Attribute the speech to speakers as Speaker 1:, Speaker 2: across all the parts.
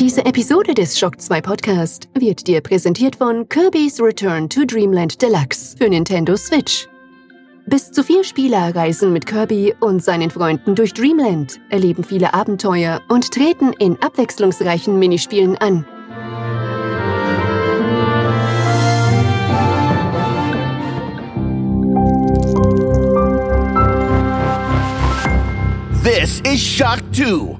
Speaker 1: Diese Episode des Shock 2 Podcast wird dir präsentiert von Kirby's Return to Dreamland Deluxe für Nintendo Switch. Bis zu vier Spieler reisen mit Kirby und seinen Freunden durch Dreamland, erleben viele Abenteuer und treten in abwechslungsreichen Minispielen an.
Speaker 2: This is Shock 2.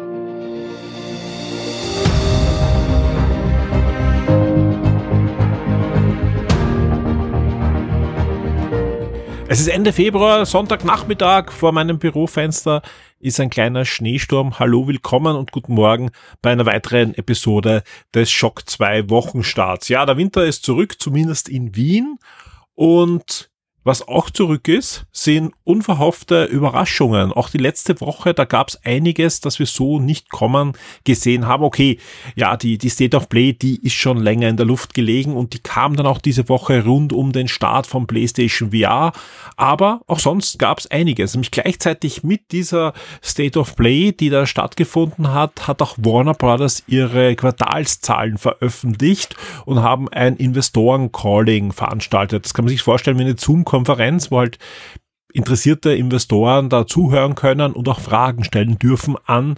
Speaker 3: Es ist Ende Februar, Sonntagnachmittag, vor meinem Bürofenster ist ein kleiner Schneesturm. Hallo, willkommen und guten Morgen bei einer weiteren Episode des Schock 2 Wochenstarts. Ja, der Winter ist zurück, zumindest in Wien. Und was auch zurück ist, sind unverhoffte Überraschungen. Auch die letzte Woche, da gab es einiges, das wir so nicht kommen gesehen haben. Okay, ja, die, die State of Play, die ist schon länger in der Luft gelegen und die kam dann auch diese Woche rund um den Start von PlayStation VR. Aber auch sonst gab es einiges. Nämlich gleichzeitig mit dieser State of Play, die da stattgefunden hat, hat auch Warner Brothers ihre Quartalszahlen veröffentlicht und haben ein Investoren-Calling veranstaltet. Das kann man sich vorstellen wie eine Zoom Konferenz, wo halt interessierte Investoren da zuhören können und auch Fragen stellen dürfen an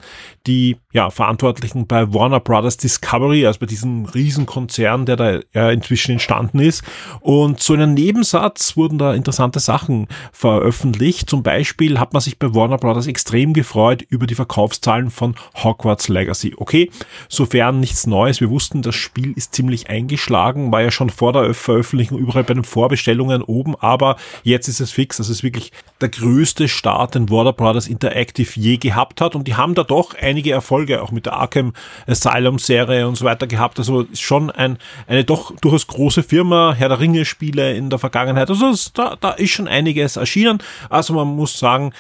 Speaker 3: die ja, Verantwortlichen bei Warner Brothers Discovery, also bei diesem Riesenkonzern, der da ja, inzwischen entstanden ist. Und so in einem Nebensatz wurden da interessante Sachen veröffentlicht. Zum Beispiel hat man sich bei Warner Brothers extrem gefreut über die Verkaufszahlen von Hogwarts Legacy. Okay, sofern nichts Neues. Wir wussten, das Spiel ist ziemlich eingeschlagen, war ja schon vor der Veröffentlichung überall bei den Vorbestellungen oben, aber jetzt ist es fix. Das ist wirklich der größte Start, den Warner Brothers Interactive je gehabt hat. Und die haben da doch einige Erfolge auch mit der Arkham Asylum Serie und so weiter gehabt. Also schon ein, eine doch durchaus große Firma, Herr der Ringe Spiele in der Vergangenheit. Also es, da, da ist schon einiges erschienen. Also man muss sagen,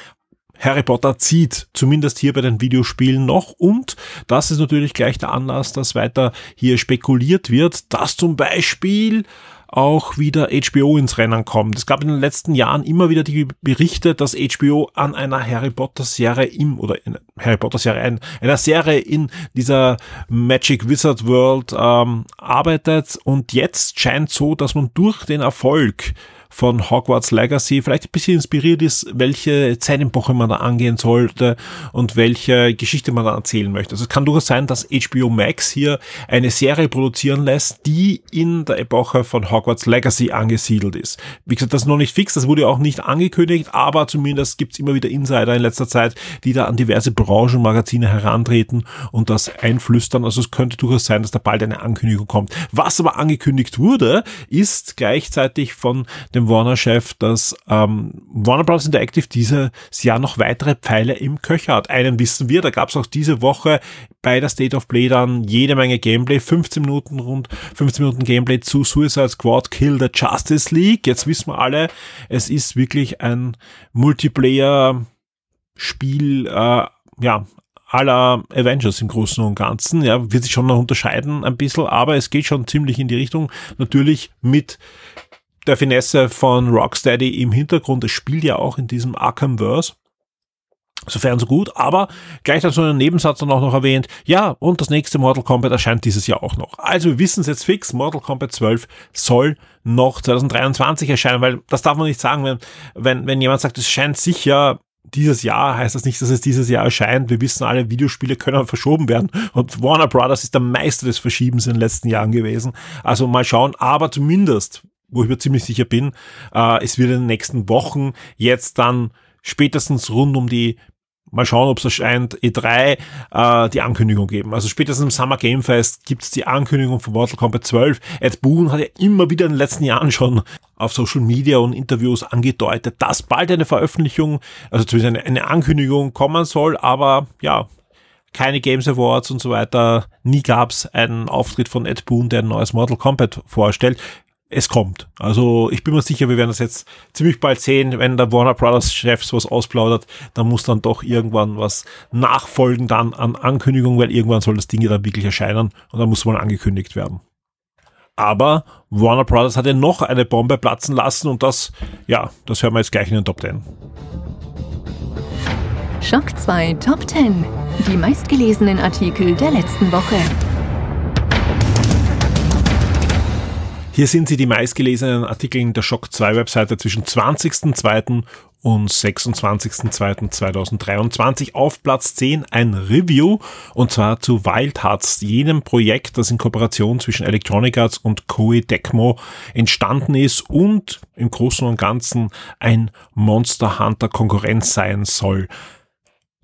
Speaker 3: Harry Potter zieht, zumindest hier bei den Videospielen noch. Und das ist natürlich gleich der Anlass, dass weiter hier spekuliert wird, dass zum Beispiel auch wieder HBO ins Rennen kommt. Es gab in den letzten Jahren immer wieder die Berichte, dass HBO an einer Harry Potter Serie im, oder in Harry Potter Serie, einer Serie in dieser Magic Wizard World ähm, arbeitet und jetzt scheint so, dass man durch den Erfolg von Hogwarts Legacy vielleicht ein bisschen inspiriert ist, welche Zeitepoche man da angehen sollte und welche Geschichte man da erzählen möchte. Also es kann durchaus sein, dass HBO Max hier eine Serie produzieren lässt, die in der Epoche von Hogwarts Legacy angesiedelt ist. Wie gesagt, das ist noch nicht fix, das wurde auch nicht angekündigt, aber zumindest gibt's immer wieder Insider in letzter Zeit, die da an diverse Branchenmagazine herantreten und das einflüstern. Also es könnte durchaus sein, dass da bald eine Ankündigung kommt. Was aber angekündigt wurde, ist gleichzeitig von dem dem Warner-Chef, dass ähm, Warner Bros. Interactive dieses Jahr noch weitere Pfeile im Köcher hat. Einen wissen wir, da gab es auch diese Woche bei der State of Play dann jede Menge Gameplay, 15 Minuten rund 15 Minuten Gameplay zu Suicide Squad Kill the Justice League. Jetzt wissen wir alle, es ist wirklich ein Multiplayer Spiel, äh, ja, aller Avengers im Großen und Ganzen. Ja, wird sich schon noch unterscheiden ein bisschen, aber es geht schon ziemlich in die Richtung. Natürlich mit der Finesse von Rocksteady im Hintergrund. Es spielt ja auch in diesem Arkhamverse. Sofern so gut, aber gleich dazu einen Nebensatz dann auch noch erwähnt, ja, und das nächste Mortal Kombat erscheint dieses Jahr auch noch. Also wir wissen es jetzt fix, Mortal Kombat 12 soll noch 2023 erscheinen, weil das darf man nicht sagen, wenn, wenn, wenn jemand sagt, es scheint sicher dieses Jahr, heißt das nicht, dass es dieses Jahr erscheint. Wir wissen alle, Videospiele können verschoben werden und Warner Brothers ist der Meister des Verschiebens in den letzten Jahren gewesen. Also mal schauen, aber zumindest wo ich mir ziemlich sicher bin, äh, es wird in den nächsten Wochen jetzt dann spätestens rund um die Mal schauen, ob es erscheint, E3 äh, die Ankündigung geben. Also spätestens im Summer Game Fest gibt es die Ankündigung von Mortal Kombat 12. Ed Boon hat ja immer wieder in den letzten Jahren schon auf Social Media und Interviews angedeutet, dass bald eine Veröffentlichung, also zumindest eine, eine Ankündigung kommen soll, aber ja, keine Games Awards und so weiter. Nie gab es einen Auftritt von Ed Boon, der ein neues Mortal Kombat vorstellt es kommt. Also ich bin mir sicher, wir werden das jetzt ziemlich bald sehen, wenn der Warner Brothers Chefs was ausplaudert, dann muss dann doch irgendwann was nachfolgen dann an Ankündigung, weil irgendwann soll das Ding ja dann wirklich erscheinen und dann muss mal angekündigt werden. Aber Warner Brothers hat ja noch eine Bombe platzen lassen und das, ja, das hören wir jetzt gleich in den Top 10.
Speaker 1: Schock 2 Top 10. Die meistgelesenen Artikel der letzten Woche.
Speaker 3: Hier sind sie die meistgelesenen Artikel in der Shock 2 Webseite zwischen 20.02. und 26.02.2023. Auf Platz 10 ein Review und zwar zu Wild Hearts, jenem Projekt, das in Kooperation zwischen Electronic Arts und Koei Tecmo entstanden ist und im Großen und Ganzen ein Monster Hunter Konkurrenz sein soll.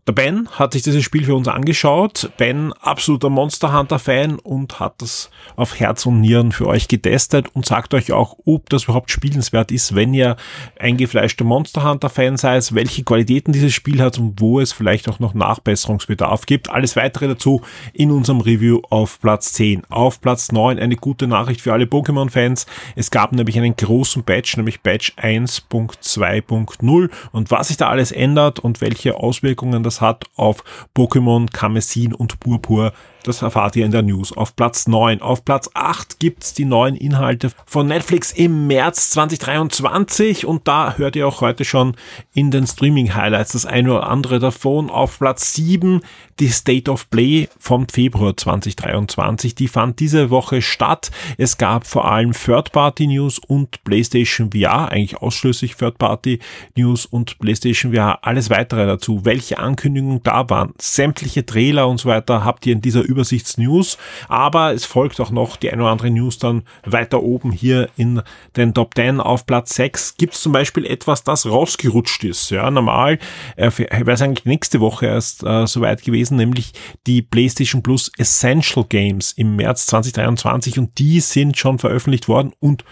Speaker 3: Der Ben hat sich dieses Spiel für uns angeschaut. Ben, absoluter Monster Hunter Fan und hat das auf Herz und Nieren für euch getestet und sagt euch auch, ob das überhaupt spielenswert ist, wenn ihr eingefleischter Monster Hunter Fan seid, welche Qualitäten dieses Spiel hat und wo es vielleicht auch noch Nachbesserungsbedarf gibt. Alles weitere dazu in unserem Review auf Platz 10. Auf Platz 9 eine gute Nachricht für alle Pokémon Fans. Es gab nämlich einen großen Patch, nämlich Patch 1.2.0 und was sich da alles ändert und welche Auswirkungen das hat auf Pokémon Kamezin und Purpur das erfahrt ihr in der News. Auf Platz 9. Auf Platz 8 gibt's die neuen Inhalte von Netflix im März 2023 und da hört ihr auch heute schon in den Streaming-Highlights das eine oder andere davon. Auf Platz 7 die State of Play vom Februar 2023. Die fand diese Woche statt. Es gab vor allem Third-Party-News und PlayStation VR, eigentlich ausschließlich Third-Party-News und PlayStation VR. Alles weitere dazu. Welche Ankündigungen da waren, sämtliche Trailer und so weiter habt ihr in dieser Übersichtsnews, aber es folgt auch noch die eine oder andere News dann weiter oben hier in den Top 10 auf Platz 6 gibt es zum Beispiel etwas, das rausgerutscht ist. Ja, normal äh, wäre es eigentlich nächste Woche erst äh, soweit gewesen, nämlich die PlayStation Plus Essential Games im März 2023 und die sind schon veröffentlicht worden und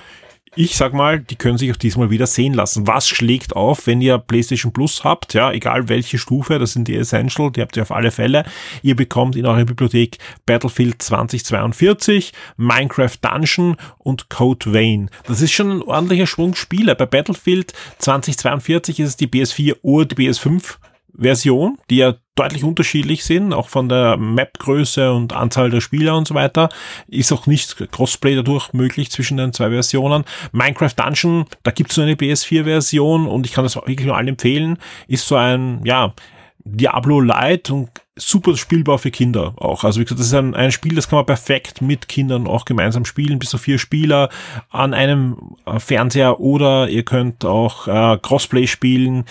Speaker 3: ich sag mal, die können sich auch diesmal wieder sehen lassen. Was schlägt auf, wenn ihr PlayStation Plus habt? Ja, egal welche Stufe, das sind die Essential, die habt ihr auf alle Fälle. Ihr bekommt in eurer Bibliothek Battlefield 2042, Minecraft Dungeon und Code Vein. Das ist schon ein ordentlicher Schwung Spiele. Bei Battlefield 2042 ist es die PS4 oder die PS5 Version, die ja deutlich unterschiedlich sind, auch von der Map-Größe und Anzahl der Spieler und so weiter. Ist auch nicht Crossplay dadurch möglich zwischen den zwei Versionen. Minecraft Dungeon, da gibt es nur eine PS4-Version und ich kann das wirklich nur allen empfehlen, ist so ein, ja, Diablo Light und super spielbar für Kinder auch. Also wie gesagt, das ist ein, ein Spiel, das kann man perfekt mit Kindern auch gemeinsam spielen, bis zu vier Spieler an einem äh, Fernseher oder ihr könnt auch äh, Crossplay spielen.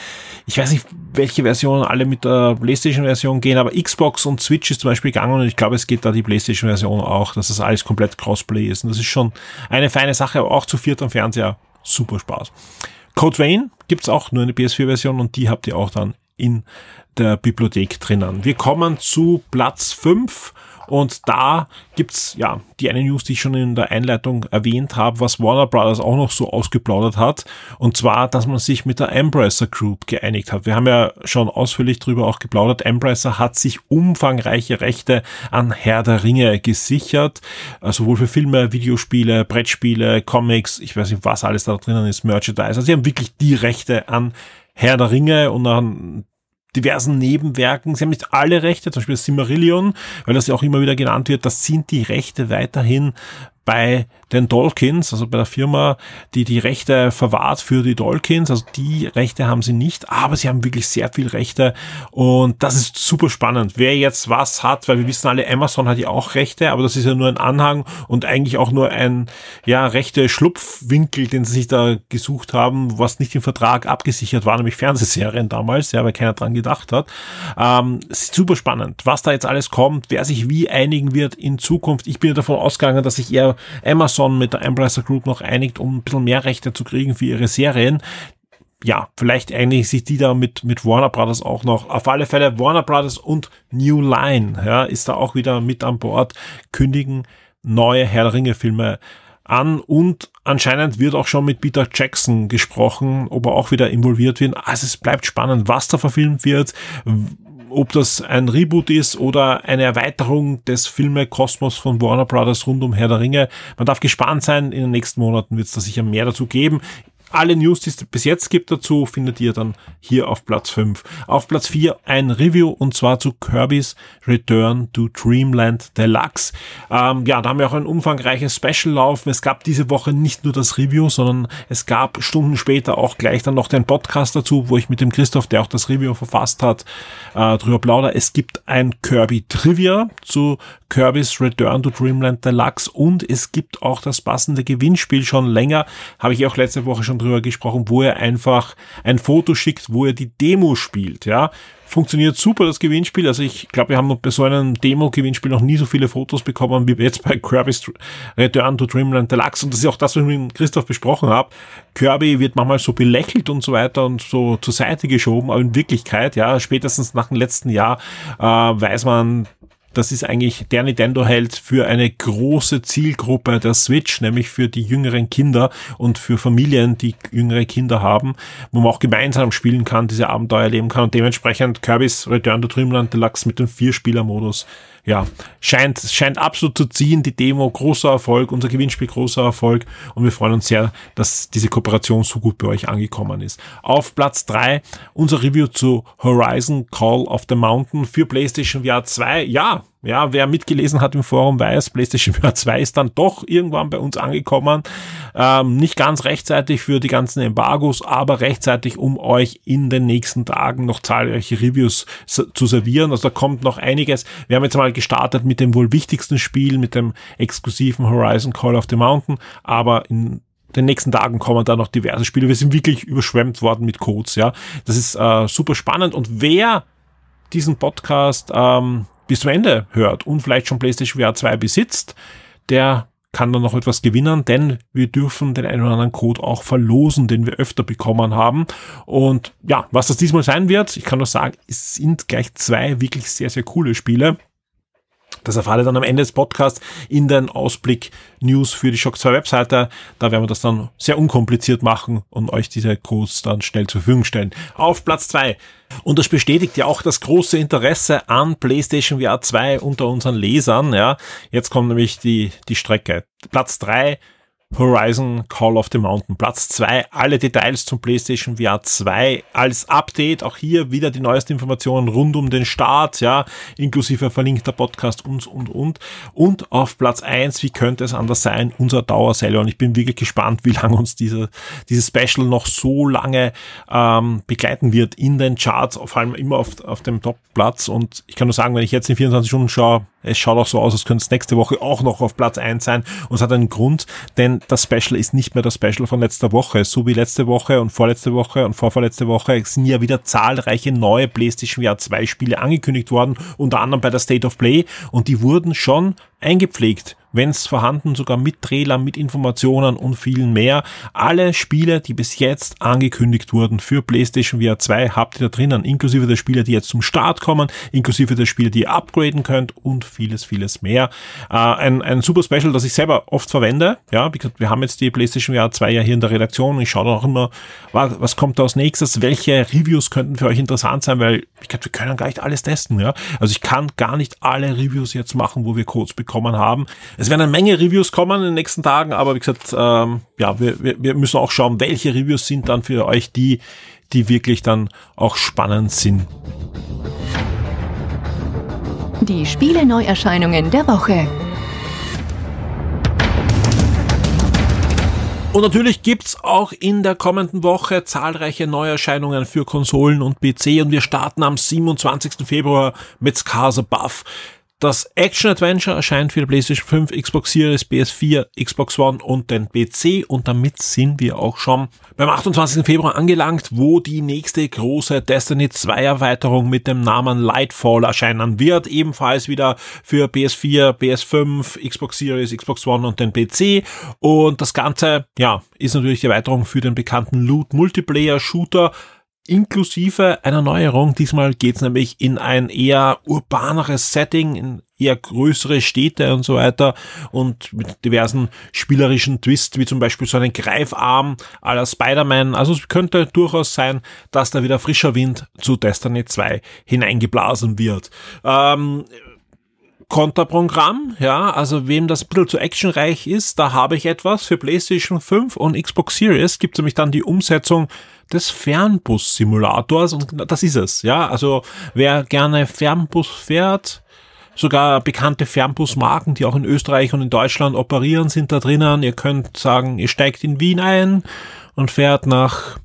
Speaker 3: Ich weiß nicht, welche Versionen alle mit der PlayStation-Version gehen, aber Xbox und Switch ist zum Beispiel gegangen und ich glaube, es geht da die PlayStation-Version auch, dass das alles komplett Crossplay ist. Und das ist schon eine feine Sache, aber auch zu viert am Fernseher super Spaß. Code Vein gibt's auch nur eine PS4-Version und die habt ihr auch dann in der Bibliothek drinnen. Wir kommen zu Platz 5 und da gibt's ja die eine News, die ich schon in der Einleitung erwähnt habe, was Warner Brothers auch noch so ausgeplaudert hat. Und zwar, dass man sich mit der Embracer Group geeinigt hat. Wir haben ja schon ausführlich darüber auch geplaudert. Embracer hat sich umfangreiche Rechte an Herr der Ringe gesichert. Also sowohl für Filme, Videospiele, Brettspiele, Comics, ich weiß nicht, was alles da drinnen ist, Merchandise. Also sie haben wirklich die Rechte an Herr der Ringe und an diversen Nebenwerken. Sie haben nicht alle Rechte, zum Beispiel Simmerillion, weil das ja auch immer wieder genannt wird, das sind die Rechte weiterhin bei den Dolkins, also bei der Firma, die die Rechte verwahrt für die Dolkins. Also die Rechte haben sie nicht, aber sie haben wirklich sehr viel Rechte und das ist super spannend. Wer jetzt was hat, weil wir wissen alle, Amazon hat ja auch Rechte, aber das ist ja nur ein Anhang und eigentlich auch nur ein, ja, rechte Schlupfwinkel, den sie sich da gesucht haben, was nicht im Vertrag abgesichert war, nämlich Fernsehserien damals, ja, weil keiner dran gedacht hat. Ähm, super spannend, was da jetzt alles kommt, wer sich wie einigen wird in Zukunft. Ich bin ja davon ausgegangen, dass sich eher Amazon mit der Embracer Group noch einigt, um ein bisschen mehr Rechte zu kriegen für ihre Serien. Ja, vielleicht einigen sich die da mit, mit Warner Brothers auch noch. Auf alle Fälle Warner Brothers und New Line, ja, ist da auch wieder mit an Bord, kündigen neue Herr der Ringe Filme an und anscheinend wird auch schon mit Peter Jackson gesprochen, ob er auch wieder involviert wird. Also es bleibt spannend, was da verfilmt wird, ob das ein Reboot ist oder eine Erweiterung des Filmekosmos von Warner Brothers rund um Herr der Ringe. Man darf gespannt sein, in den nächsten Monaten wird es da sicher mehr dazu geben. Alle News, die es bis jetzt gibt dazu, findet ihr dann hier auf Platz 5. Auf Platz 4 ein Review und zwar zu Kirby's Return to Dreamland Deluxe. Ähm, ja, da haben wir auch ein umfangreiches Special laufen. Es gab diese Woche nicht nur das Review, sondern es gab Stunden später auch gleich dann noch den Podcast dazu, wo ich mit dem Christoph, der auch das Review verfasst hat, äh, drüber plauder. Es gibt ein Kirby Trivia zu Kirby's Return to Dreamland Deluxe und es gibt auch das passende Gewinnspiel schon länger. Habe ich auch letzte Woche schon drüber gesprochen, wo er einfach ein Foto schickt, wo er die Demo spielt, ja. Funktioniert super, das Gewinnspiel. Also ich glaube, wir haben noch bei so einem Demo-Gewinnspiel noch nie so viele Fotos bekommen, wie jetzt bei Kirby's Return to Dreamland Deluxe. Und das ist auch das, was ich mit Christoph besprochen habe. Kirby wird manchmal so belächelt und so weiter und so zur Seite geschoben, aber in Wirklichkeit, ja, spätestens nach dem letzten Jahr äh, weiß man, das ist eigentlich der Nintendo-Held für eine große Zielgruppe der Switch, nämlich für die jüngeren Kinder und für Familien, die jüngere Kinder haben, wo man auch gemeinsam spielen kann, diese Abenteuer erleben kann. Und dementsprechend Kirby's Return to Dreamland Deluxe mit dem Vierspieler-Modus ja, scheint, scheint absolut zu ziehen. Die Demo großer Erfolg, unser Gewinnspiel großer Erfolg und wir freuen uns sehr, dass diese Kooperation so gut bei euch angekommen ist. Auf Platz drei unser Review zu Horizon Call of the Mountain für PlayStation VR 2. Ja, ja, wer mitgelesen hat im Forum weiß, PlayStation VR 2 ist dann doch irgendwann bei uns angekommen. Ähm, nicht ganz rechtzeitig für die ganzen Embargos, aber rechtzeitig, um euch in den nächsten Tagen noch zahlreiche Reviews zu servieren. Also da kommt noch einiges. Wir haben jetzt mal gestartet mit dem wohl wichtigsten Spiel, mit dem exklusiven Horizon Call of the Mountain, aber in den nächsten Tagen kommen da noch diverse Spiele. Wir sind wirklich überschwemmt worden mit Codes, ja. Das ist äh, super spannend und wer diesen Podcast ähm, bis zum Ende hört und vielleicht schon PlayStation VR 2 besitzt, der kann dann noch etwas gewinnen, denn wir dürfen den einen oder anderen Code auch verlosen, den wir öfter bekommen haben. Und ja, was das diesmal sein wird, ich kann nur sagen, es sind gleich zwei wirklich sehr, sehr coole Spiele. Das erfahrt ihr dann am Ende des Podcasts in den Ausblick News für die Shock 2 Webseite. Da werden wir das dann sehr unkompliziert machen und euch diese Codes dann schnell zur Verfügung stellen. Auf Platz 2. Und das bestätigt ja auch das große Interesse an PlayStation VR 2 unter unseren Lesern. Ja, jetzt kommt nämlich die, die Strecke. Platz 3 Horizon Call of the Mountain. Platz 2, alle Details zum PlayStation VR 2 als Update. Auch hier wieder die neuesten Informationen rund um den Start, ja, inklusive verlinkter Podcast und, und, und. Und auf Platz 1, wie könnte es anders sein, unser Dauerseller. Und ich bin wirklich gespannt, wie lange uns diese, dieses Special noch so lange ähm, begleiten wird in den Charts, vor allem immer auf, auf dem Top-Platz. Und ich kann nur sagen, wenn ich jetzt in 24 Stunden schaue, es schaut auch so aus, als könnte es nächste Woche auch noch auf Platz 1 sein. Und es hat einen Grund, denn das Special ist nicht mehr das Special von letzter Woche. So wie letzte Woche und vorletzte Woche und vorvorletzte Woche sind ja wieder zahlreiche neue PlayStation VR 2 Spiele angekündigt worden, unter anderem bei der State of Play. Und die wurden schon eingepflegt wenn es vorhanden, sogar mit Trailer, mit Informationen und vielen mehr. Alle Spiele, die bis jetzt angekündigt wurden für PlayStation VR 2, habt ihr da drinnen, inklusive der Spiele, die jetzt zum Start kommen, inklusive der Spiele, die ihr upgraden könnt und vieles, vieles mehr. Äh, ein, ein super Special, das ich selber oft verwende. Ja, wir haben jetzt die PlayStation VR 2 ja hier in der Redaktion. Ich schaue da auch immer, was, was kommt da als nächstes, welche Reviews könnten für euch interessant sein, weil ich glaube, wir können gar nicht alles testen. Ja, also ich kann gar nicht alle Reviews jetzt machen, wo wir Codes bekommen haben. Es es werden eine Menge Reviews kommen in den nächsten Tagen, aber wie gesagt, ähm, ja, wir, wir, wir müssen auch schauen, welche Reviews sind dann für euch die, die wirklich dann auch spannend sind.
Speaker 1: Die Spiele-Neuerscheinungen der Woche.
Speaker 3: Und natürlich gibt's auch in der kommenden Woche zahlreiche Neuerscheinungen für Konsolen und PC und wir starten am 27. Februar mit Scars Above. Das Action Adventure erscheint für die PlayStation 5, Xbox Series, PS4, Xbox One und den PC und damit sind wir auch schon beim 28. Februar angelangt, wo die nächste große Destiny 2 Erweiterung mit dem Namen Lightfall erscheinen wird, ebenfalls wieder für PS4, PS5, Xbox Series, Xbox One und den PC und das Ganze, ja, ist natürlich die Erweiterung für den bekannten Loot Multiplayer Shooter inklusive einer Neuerung. Diesmal geht's nämlich in ein eher urbaneres Setting, in eher größere Städte und so weiter und mit diversen spielerischen Twists, wie zum Beispiel so einen Greifarm aller Spider-Man. Also es könnte durchaus sein, dass da wieder frischer Wind zu Destiny 2 hineingeblasen wird. Ähm, Konterprogramm, ja, also wem das ein bisschen zu actionreich ist, da habe ich etwas für PlayStation 5 und Xbox Series gibt es nämlich dann die Umsetzung des Fernbus-Simulators und das ist es, ja, also wer gerne Fernbus fährt, sogar bekannte Fernbusmarken, die auch in Österreich und in Deutschland operieren, sind da drinnen. Ihr könnt sagen, ihr steigt in Wien ein und fährt nach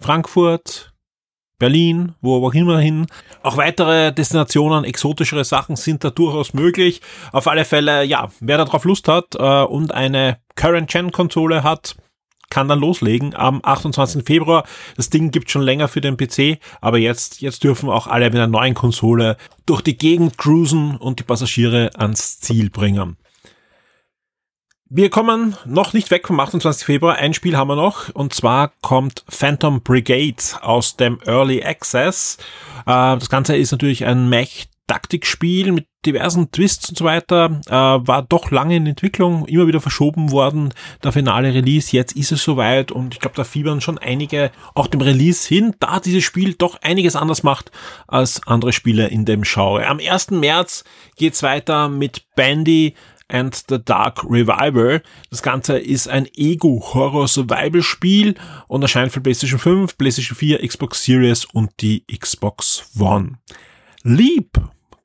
Speaker 3: Frankfurt, Berlin, wo auch immer hin. Auch weitere Destinationen, exotischere Sachen sind da durchaus möglich. Auf alle Fälle, ja, wer da drauf Lust hat äh, und eine Current-Gen-Konsole hat, kann dann loslegen am 28. Februar. Das Ding gibt schon länger für den PC, aber jetzt, jetzt dürfen auch alle mit einer neuen Konsole durch die Gegend cruisen und die Passagiere ans Ziel bringen. Wir kommen noch nicht weg vom 28. Februar. Ein Spiel haben wir noch und zwar kommt Phantom Brigade aus dem Early Access. Äh, das Ganze ist natürlich ein Mech Taktikspiel mit diversen Twists und so weiter, äh, war doch lange in Entwicklung, immer wieder verschoben worden, der finale Release, jetzt ist es soweit und ich glaube, da fiebern schon einige auch dem Release hin, da dieses Spiel doch einiges anders macht als andere Spiele in dem Genre. Am 1. März geht's weiter mit Bandy, and the Dark Revival. Das Ganze ist ein Ego-Horror-Survival-Spiel und erscheint für PlayStation 5, PlayStation 4, Xbox Series und die Xbox One. Leap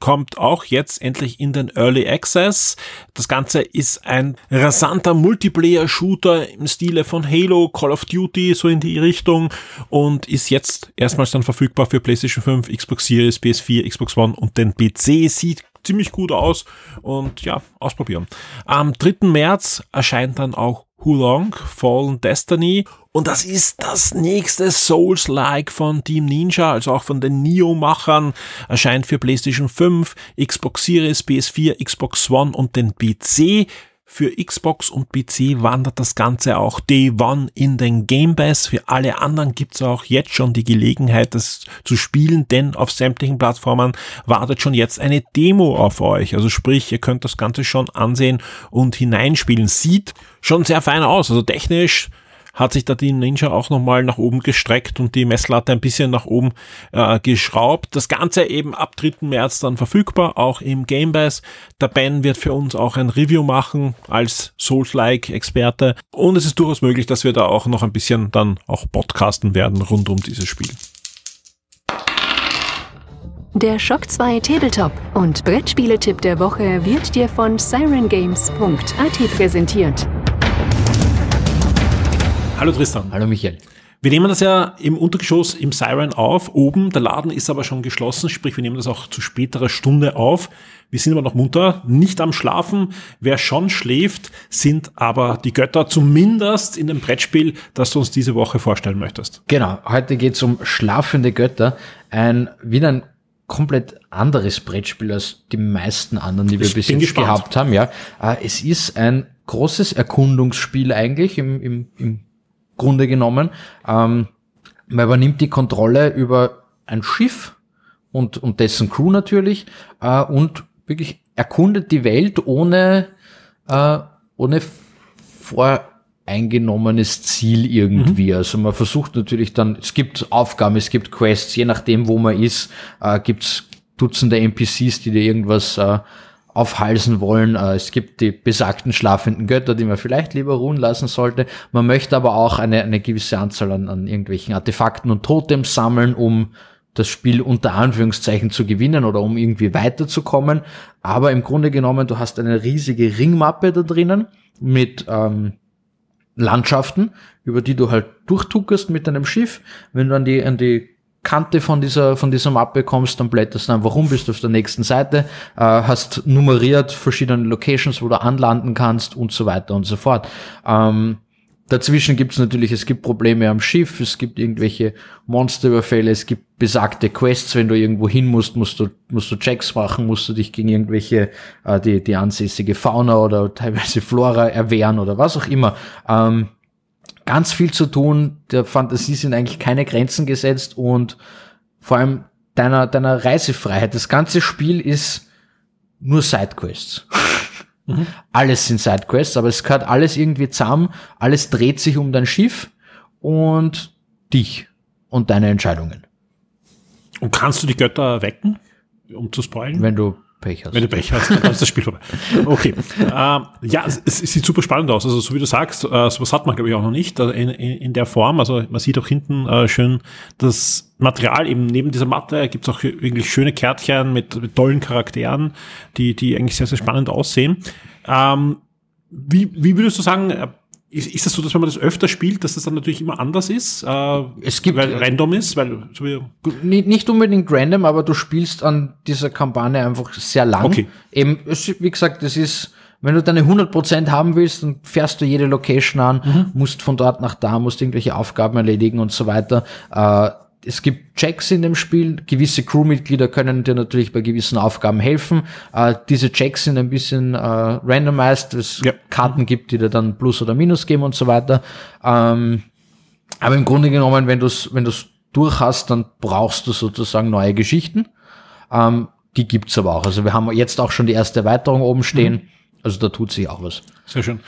Speaker 3: kommt auch jetzt endlich in den Early Access. Das Ganze ist ein rasanter Multiplayer-Shooter im Stile von Halo, Call of Duty, so in die Richtung und ist jetzt erstmals dann verfügbar für PlayStation 5, Xbox Series, PS4, Xbox One und den PC. Sieht ziemlich gut aus und ja, ausprobieren. Am 3. März erscheint dann auch Hulong Fallen Destiny und das ist das nächste Souls-like von Team Ninja, also auch von den Neo-Machern, erscheint für PlayStation 5, Xbox Series, PS4, Xbox One und den PC. Für Xbox und PC wandert das Ganze auch Day One in den Game Pass. Für alle anderen gibt's auch jetzt schon die Gelegenheit, das zu spielen, denn auf sämtlichen Plattformen wartet schon jetzt eine Demo auf euch. Also sprich, ihr könnt das Ganze schon ansehen und hineinspielen. Sieht schon sehr fein aus. Also technisch hat sich da die Ninja auch nochmal nach oben gestreckt und die Messlatte ein bisschen nach oben äh, geschraubt. Das Ganze eben ab 3. März dann verfügbar, auch im Game Pass. Der Ben wird für uns auch ein Review machen als Souls-like-Experte und es ist durchaus möglich, dass wir da auch noch ein bisschen dann auch podcasten werden rund um dieses Spiel.
Speaker 1: Der Shock 2 Tabletop und Brettspieletipp der Woche wird dir von sirengames.at präsentiert.
Speaker 3: Hallo Tristan.
Speaker 4: Hallo Michael.
Speaker 3: Wir nehmen das ja im Untergeschoss im Siren auf, oben. Der Laden ist aber schon geschlossen, sprich wir nehmen das auch zu späterer Stunde auf. Wir sind aber noch munter, nicht am Schlafen. Wer schon schläft, sind aber die Götter zumindest in dem Brettspiel, das du uns diese Woche vorstellen möchtest.
Speaker 4: Genau, heute geht es um schlafende Götter. Ein wieder ein komplett anderes Brettspiel als die meisten anderen, die wir ich bis jetzt gespannt. gehabt haben. Ja, äh, es ist ein großes Erkundungsspiel eigentlich im, im, im Grunde genommen. Ähm, man übernimmt die Kontrolle über ein Schiff und, und dessen Crew natürlich äh, und wirklich erkundet die Welt ohne, äh, ohne voreingenommenes Ziel irgendwie. Mhm. Also man versucht natürlich dann, es gibt Aufgaben, es gibt Quests, je nachdem wo man ist, äh, gibt's Dutzende NPCs, die dir irgendwas äh, aufhalsen wollen. Äh, es gibt die besagten schlafenden Götter, die man vielleicht lieber ruhen lassen sollte. Man möchte aber auch eine, eine gewisse Anzahl an, an irgendwelchen Artefakten und Totems sammeln, um das Spiel unter Anführungszeichen zu gewinnen oder um irgendwie weiterzukommen. Aber im Grunde genommen, du hast eine riesige Ringmappe da drinnen mit ähm, Landschaften, über die du halt durchtuckerst mit deinem Schiff. Wenn du an die, an die Kante von dieser, von dieser Mappe kommst, dann blätterst du einfach rum, bist auf der nächsten Seite, äh, hast nummeriert verschiedene Locations, wo du anlanden kannst und so weiter und so fort. Ähm, dazwischen gibt es natürlich, es gibt Probleme am Schiff, es gibt irgendwelche Monsterüberfälle, es gibt besagte Quests, wenn du irgendwo hin musst, musst du, musst du Checks machen, musst du dich gegen irgendwelche, äh, die, die ansässige Fauna oder teilweise Flora erwehren oder was auch immer. Ähm, ganz viel zu tun. Der Fantasie sind eigentlich keine Grenzen gesetzt und vor allem deiner, deiner Reisefreiheit. Das ganze Spiel ist nur Sidequests. Alles sind Sidequests, aber es gehört alles irgendwie zusammen, alles dreht sich um dein Schiff und dich und deine Entscheidungen.
Speaker 3: Und kannst du die Götter wecken, um zu spoilen?
Speaker 4: Wenn du Pech hast.
Speaker 3: Wenn du Pech hast, dann ist das Spiel vorbei. Okay. ähm, ja, es, es sieht super spannend aus. Also so wie du sagst, äh, sowas hat man glaube ich auch noch nicht äh, in, in, in der Form. Also man sieht auch hinten äh, schön das Material eben neben dieser Matte gibt es auch wirklich schöne Kärtchen mit, mit tollen Charakteren, die, die eigentlich sehr, sehr spannend aussehen. Ähm, wie, wie würdest du sagen, äh, ist, ist das so, dass wenn man das öfter spielt, dass das dann natürlich immer anders ist? Äh,
Speaker 4: Es gibt-
Speaker 3: weil random ist, weil so wie,
Speaker 4: Nicht, nicht unbedingt random, aber du spielst an dieser Kampagne einfach sehr lang.
Speaker 3: Okay.
Speaker 4: Eben, wie gesagt, das ist, wenn du deine 100% haben willst, dann fährst du jede Location an, musst von dort nach da, musst irgendwelche Aufgaben erledigen und so weiter. Äh, es gibt Checks in dem Spiel. Gewisse Crewmitglieder können dir natürlich bei gewissen Aufgaben helfen. Äh, diese Checks sind ein bisschen äh, randomized, es
Speaker 3: Ja.
Speaker 4: Karten gibt, die dir dann Plus oder Minus geben und so weiter. Ähm, aber im Grunde genommen, wenn du es wenn du's durch hast, dann brauchst du sozusagen neue Geschichten. Ähm, die gibt's aber auch. Also wir haben jetzt auch schon die erste Erweiterung oben stehen. Also da tut sich auch was.
Speaker 3: sehr schön.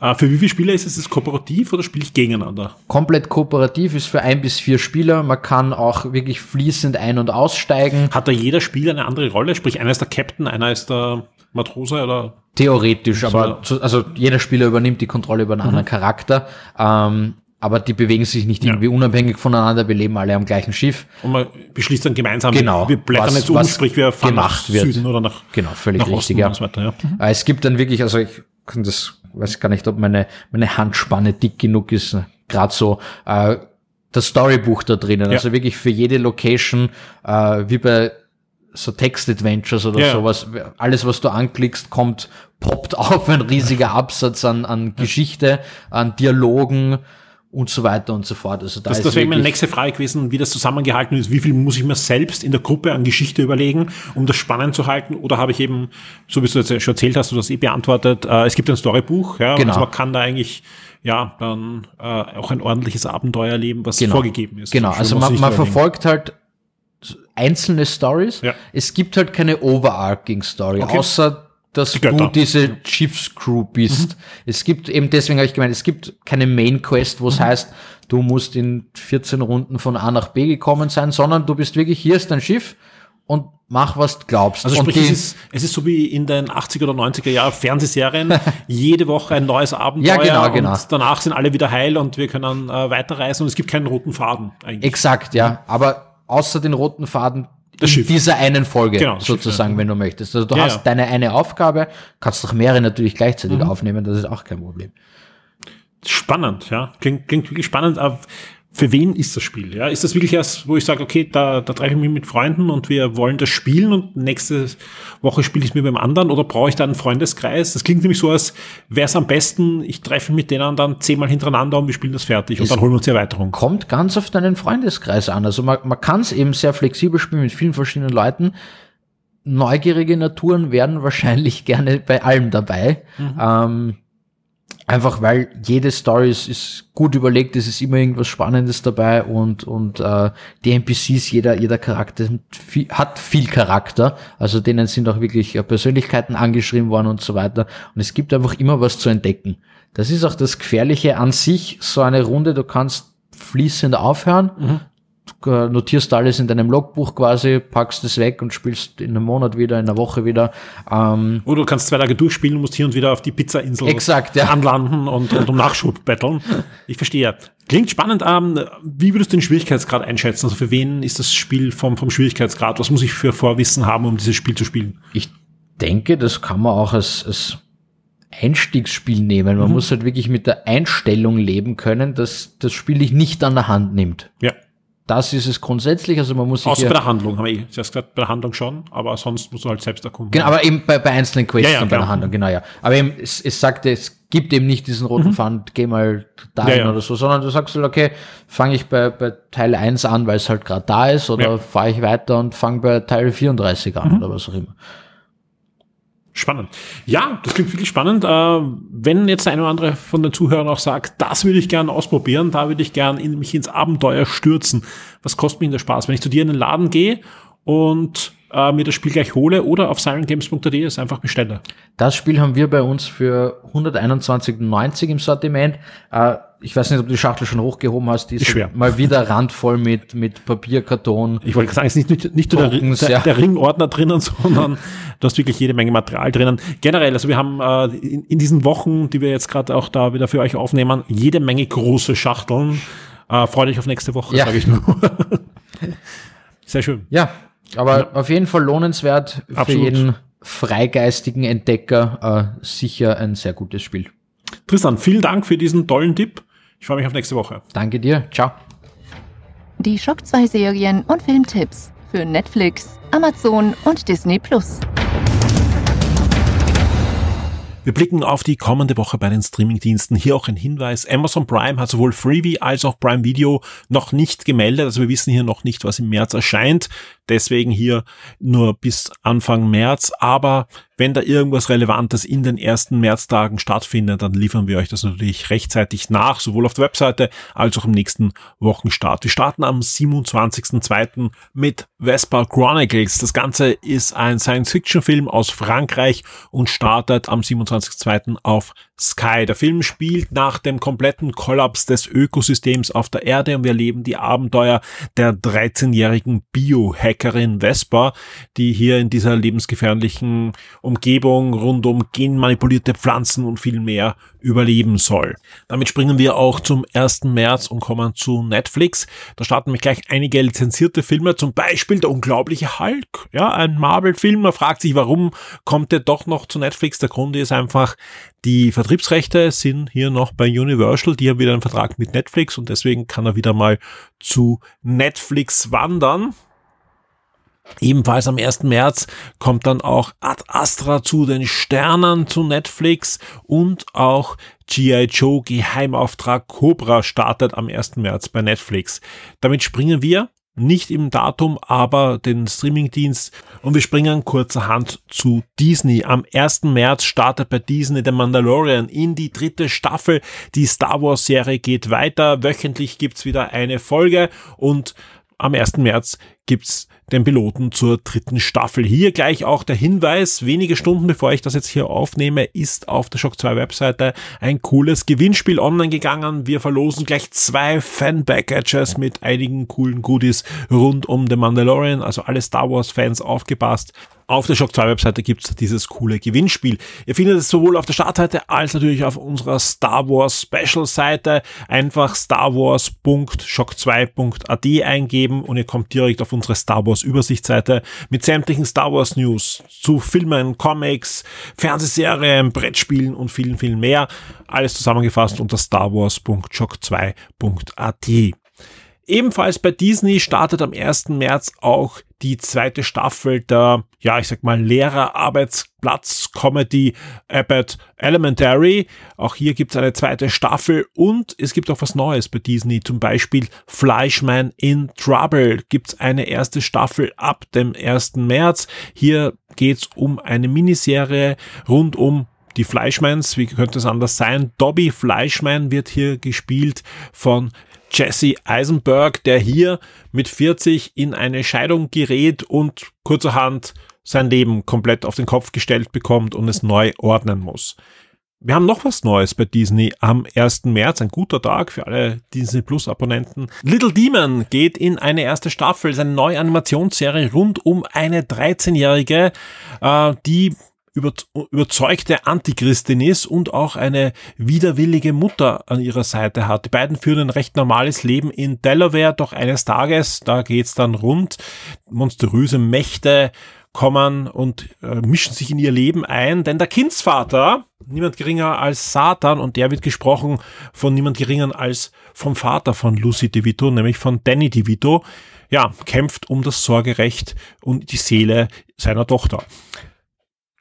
Speaker 3: Äh, für wie viele Spieler ist es? Ist es kooperativ oder spiele ich gegeneinander?
Speaker 4: Komplett kooperativ ist für ein bis vier Spieler. Man kann auch wirklich fließend ein- und aussteigen.
Speaker 3: Hat da jeder Spieler eine andere Rolle? Sprich, einer ist der Captain, einer ist der Matrose oder?
Speaker 4: Theoretisch, aber zu, also jeder Spieler übernimmt die Kontrolle über einen anderen Charakter. Ähm, aber die bewegen sich nicht
Speaker 3: Ja.
Speaker 4: irgendwie unabhängig voneinander. Wir leben alle am gleichen Schiff.
Speaker 3: Und man beschließt dann gemeinsam,
Speaker 4: Genau.
Speaker 3: wir blättern jetzt um, sprich, wir fahren nach
Speaker 4: gemacht wird.
Speaker 3: Süden oder nach,
Speaker 4: Genau, völlig
Speaker 3: nach
Speaker 4: richtig,
Speaker 3: Osten
Speaker 4: ja.
Speaker 3: so weiter. Ja.
Speaker 4: Äh, Es gibt dann wirklich, also ich kann das, weiß gar nicht, ob meine, meine Handspanne dick genug ist, gerade so, äh, das Storybuch da drinnen,
Speaker 3: Ja.
Speaker 4: also wirklich für jede Location, äh, wie bei so Text-Adventures oder
Speaker 3: Ja.
Speaker 4: sowas, alles was du anklickst, kommt, poppt auf ein riesiger Absatz an, an Geschichte, an Dialogen und so weiter und so fort. Also da
Speaker 3: Das,
Speaker 4: ist
Speaker 3: das wäre meine nächste Frage gewesen, wie das zusammengehalten ist. Wie viel muss ich mir selbst in der Gruppe an Geschichte überlegen, um das spannend zu halten? Oder habe ich eben, so wie du jetzt schon erzählt hast, du das eh beantwortet, äh, es gibt ein Storybuch, ja,
Speaker 4: Genau.
Speaker 3: also man kann da eigentlich ja dann äh, auch ein ordentliches Abenteuer erleben, was
Speaker 4: Genau.
Speaker 3: vorgegeben ist.
Speaker 4: Genau,
Speaker 3: So
Speaker 4: also man, man verfolgt halt einzelne Stories.
Speaker 3: Ja.
Speaker 4: Es gibt halt keine overarching Story,
Speaker 3: Okay.
Speaker 4: außer dass
Speaker 3: Götter.
Speaker 4: du diese Schiffscrew bist. Es gibt eben, deswegen habe ich gemeint, es gibt keine Main Quest, wo es heißt, du musst in 14 Runden von A nach B gekommen sein, sondern du bist wirklich, hier ist dein Schiff und mach, was du glaubst.
Speaker 3: Also sprich, es ist, es ist so wie in den 80er oder 90er Jahren Fernsehserien, jede Woche ein neues Abenteuer
Speaker 4: Ja, genau, genau.
Speaker 3: und danach sind alle wieder heil und wir können äh, weiterreisen und es gibt keinen roten Faden eigentlich.
Speaker 4: Exakt, ja. Aber außer den roten Faden
Speaker 3: Das Schiff.
Speaker 4: dieser einen Folge,
Speaker 3: Genau, Schiff,
Speaker 4: sozusagen, wenn du möchtest. Also du
Speaker 3: Ja,
Speaker 4: hast
Speaker 3: ja. Mhm.
Speaker 4: deine eine Aufgabe, kannst doch mehrere natürlich gleichzeitig aufnehmen, das ist auch kein Problem.
Speaker 3: Spannend, ja. Klingt, klingt wirklich spannend. Aber für wen ist das Spiel? Ja, ist das wirklich erst, wo ich sage, okay, da, da treffe ich mich mit Freunden und wir wollen das spielen und nächste Woche spiele ich es mir beim anderen oder brauche ich da einen Freundeskreis? Das klingt nämlich so, als wäre es am besten, ich treffe mich mit denen dann zehnmal hintereinander und wir spielen das fertig und
Speaker 4: Es-
Speaker 3: dann holen wir uns die Erweiterung.
Speaker 4: Kommt ganz auf deinen Freundeskreis an. Also man, man kann es eben sehr flexibel spielen mit vielen verschiedenen Leuten. Neugierige Naturen werden wahrscheinlich gerne bei allem dabei. Ähm, einfach weil jede Story ist, ist gut überlegt, es ist immer irgendwas Spannendes dabei und, und äh, die NPCs, jeder, jeder Charakter viel, hat viel Charakter. Also denen sind auch wirklich äh, Persönlichkeiten angeschrieben worden und so weiter. Und es gibt einfach immer was zu entdecken. Das ist auch das Gefährliche an sich, so eine Runde, du kannst fließend aufhören, äh, notierst alles in deinem Logbuch quasi, packst es weg und spielst in einem Monat wieder, in einer Woche wieder. Ähm,
Speaker 3: Oder du kannst zwei Tage durchspielen und musst hier und wieder auf die Pizzainsel
Speaker 4: Exakt, ja.
Speaker 3: anlanden und, und um Nachschub betteln. Ich verstehe. Klingt spannend. Ähm, wie würdest du den Schwierigkeitsgrad einschätzen? Also für wen ist das Spiel vom, vom Schwierigkeitsgrad? Was muss ich für Vorwissen haben, um dieses Spiel zu spielen?
Speaker 4: ich denke, das kann man auch als, als Einstiegsspiel nehmen. Man muss halt wirklich mit der Einstellung leben können, dass das Spiel dich nicht an der Hand nimmt.
Speaker 3: Ja.
Speaker 4: Das ist es grundsätzlich. Also man muss sich
Speaker 3: Außer bei der Handlung, haben wir eh zuerst gesagt, bei der Handlung schon, aber sonst musst du halt selbst erkunden.
Speaker 4: Genau, aber eben bei, bei einzelnen Quests
Speaker 3: Ja, ja,
Speaker 4: und bei der Handlung, genau, ja. Aber eben, es, es sagte, es gibt eben nicht diesen roten Faden, geh mal dahin
Speaker 3: Mhm. Ja,
Speaker 4: oder so, sondern du sagst halt, okay, fange ich bei, bei Teil 1 an, weil es halt gerade da ist, oder fahre ich weiter und fange bei Teil 34
Speaker 3: Mhm.
Speaker 4: an oder was auch immer.
Speaker 3: Spannend. Ja, das klingt wirklich spannend. Äh, wenn jetzt der eine oder andere von den Zuhörern auch sagt, das würde ich gerne ausprobieren, da würde ich gerne in, mich ins Abenteuer stürzen. Was kostet mich denn der Spaß? Wenn ich zu dir in den Laden gehe und äh, mir das Spiel gleich hole oder auf sirengames.at es einfach bestelle.
Speaker 4: Das Spiel haben wir bei uns für 121,90 im Sortiment. Äh, ich weiß nicht, ob du die Schachtel schon hochgehoben hast. Die ist,
Speaker 3: Ist schwer.
Speaker 4: mal wieder randvoll mit, mit Papier, Karton.
Speaker 3: Ich wollte sagen, es ist nicht, nicht, nicht nur der,
Speaker 4: ja.
Speaker 3: der Ringordner drinnen, sondern du hast wirklich jede Menge Material drinnen. Generell, also wir haben äh, in, in diesen Wochen, die wir jetzt gerade auch da wieder für euch aufnehmen, jede Menge große Schachteln. Äh, Freue dich auf nächste Woche,
Speaker 4: Ja.
Speaker 3: sage ich nur. Sehr schön.
Speaker 4: Ja, aber auf jeden Fall lohnenswert für
Speaker 3: Absolut.
Speaker 4: jeden freigeistigen Entdecker äh, sicher ein sehr gutes Spiel.
Speaker 3: Tristan, vielen Dank für diesen tollen Tipp. Ich freue mich auf nächste Woche.
Speaker 4: Danke dir. Ciao.
Speaker 1: Die Schock 2 Serien und Filmtipps für Netflix, Amazon und Disney Plus.
Speaker 3: Wir blicken auf die kommende Woche bei den Streamingdiensten. Hier auch ein Hinweis. Amazon Prime hat sowohl Freebie als auch Prime Video noch nicht gemeldet. Also wir wissen hier noch nicht, was im März erscheint. Deswegen hier nur bis Anfang März. Aber wenn da irgendwas Relevantes in den ersten Märztagen stattfindet, dann liefern wir euch das natürlich rechtzeitig nach, sowohl auf der Webseite als auch im nächsten Wochenstart. Wir starten am 27.02. mit Vespa Chronicles. Das Ganze ist ein Science-Fiction-Film aus Frankreich und startet am 27.02. auf Sky. Der Film spielt nach dem kompletten Kollaps des Ökosystems auf der Erde und wir erleben die Abenteuer der 13-jährigen Biohackerin Vespa, die hier in dieser lebensgefährlichen Umgebung rund um genmanipulierte Pflanzen und viel mehr überleben soll. Damit springen wir auch zum 1. März und kommen zu Netflix. Da starten wir gleich einige lizenzierte Filme, zum Beispiel Der unglaubliche Hulk. Ja, ein Marvel-Film. Man fragt sich, warum kommt der doch noch zu Netflix? Der Grund ist einfach, die Vertriebsrechte sind hier noch bei Universal. Die haben wieder einen Vertrag mit Netflix und deswegen kann er wieder mal zu Netflix wandern. Ebenfalls am 1. März kommt dann auch Ad Astra zu den Sternen zu Netflix und auch G.I. Joe Geheimauftrag Cobra startet am 1. März bei Netflix. Damit springen wir nicht im Datum, aber den Streamingdienst und wir springen kurzerhand zu Disney. Am 1. März startet bei Disney The Mandalorian in die dritte Staffel. Die Star Wars Serie geht weiter. Wöchentlich gibt's wieder eine Folge und am 1. März gibt's den Piloten zur dritten Staffel. Hier gleich auch der Hinweis, wenige Stunden bevor ich das jetzt hier aufnehme, ist auf der Shock 2 Webseite ein cooles Gewinnspiel online gegangen. Wir verlosen gleich zwei Fan-Packages mit einigen coolen Goodies rund um The Mandalorian, also alle Star Wars Fans aufgepasst. Auf der Shock 2 Webseite gibt's dieses coole Gewinnspiel. Ihr findet es sowohl auf der Startseite als natürlich auf unserer Star Wars Special Seite. Einfach starwars.shock2.at eingeben und ihr kommt direkt auf unsere Star Wars Übersichtsseite mit sämtlichen Star Wars News zu Filmen, Comics, Fernsehserien, Brettspielen und vielen, vielen mehr. Alles zusammengefasst unter starwars.shock2.at. Ebenfalls bei Disney startet am 1. März auch die zweite Staffel der, ja, ich sag mal, Lehrerarbeitsplatz-Comedy Abbott Elementary. Auch hier gibt's eine zweite Staffel und es gibt auch was Neues bei Disney. Zum Beispiel Fleischman in Trouble gibt's eine erste Staffel ab dem 1. März. Hier geht's um eine Miniserie rund um die Fleischmans, wie könnte es anders sein? Dobby Fleischman wird hier gespielt von Jesse Eisenberg, der hier mit 40 in eine Scheidung gerät und kurzerhand sein Leben komplett auf den Kopf gestellt bekommt und es neu ordnen muss. Wir haben noch was Neues bei Disney am 1. März, ein guter Tag für alle Disney Plus Abonnenten. Little Demon geht in eine erste Staffel, seine neue Animationsserie rund um eine 13-Jährige, äh, die über, überzeugte Antichristin ist und auch eine widerwillige Mutter an ihrer Seite hat. Die beiden führen ein recht normales Leben in Delaware, doch eines Tages, da geht's dann rund, monströse Mächte kommen und äh, mischen sich in ihr Leben ein, denn der Kindsvater, niemand geringer als Satan, und der wird gesprochen von niemand geringer als vom Vater von Lucy DeVito, nämlich von Danny DeVito, ja, kämpft um das Sorgerecht und die Seele seiner Tochter.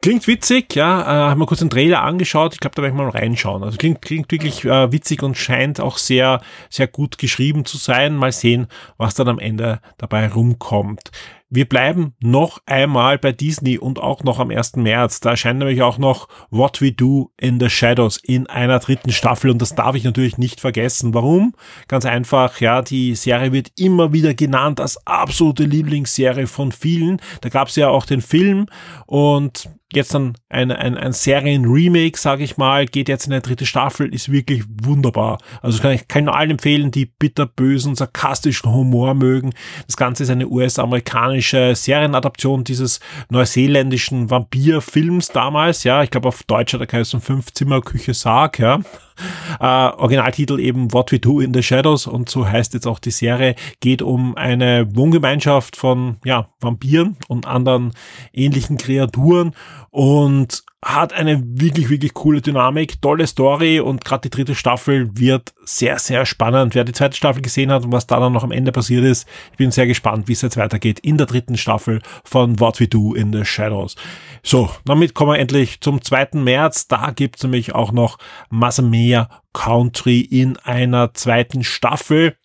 Speaker 3: Klingt witzig, ja, äh, haben wir kurz den Trailer angeschaut, ich glaube, da werde ich mal reinschauen. Also klingt, klingt wirklich äh, witzig und scheint auch sehr, sehr gut geschrieben zu sein. Mal sehen, was dann am Ende dabei rumkommt. Wir bleiben noch einmal bei Disney und auch noch am 1. März. Da erscheint nämlich auch noch What We Do in the Shadows in einer dritten Staffel und das darf ich natürlich nicht vergessen. Warum? Ganz einfach, ja, die Serie wird immer wieder genannt als absolute Lieblingsserie von vielen. Da gab es ja auch den Film und jetzt dann ein, ein, ein Serien-Remake, sage ich mal, geht jetzt in eine dritte Staffel, ist wirklich wunderbar. Also kann ich kann allen empfehlen, die bitterbösen, sarkastischen Humor mögen. Das Ganze ist eine US-amerikanische Serienadaption dieses neuseeländischen Vampir-Films damals, ja, ich glaube auf Deutsch hat er geheißen Fünf-Zimmer-Küche Sarg, ja. Äh, Originaltitel eben What We Do in the Shadows und so heißt jetzt auch die Serie, geht um eine Wohngemeinschaft von ja, Vampiren und anderen ähnlichen Kreaturen und hat eine wirklich, wirklich coole Dynamik, tolle Story und gerade die dritte Staffel wird sehr, sehr spannend. Wer die zweite Staffel gesehen hat und was da dann noch am Ende passiert ist, ich bin sehr gespannt, wie es jetzt weitergeht in der dritten Staffel von What We Do in the Shadows. So, damit kommen wir endlich zum 2. März. Da gibt's nämlich auch noch Masamea Country in einer zweiten Staffel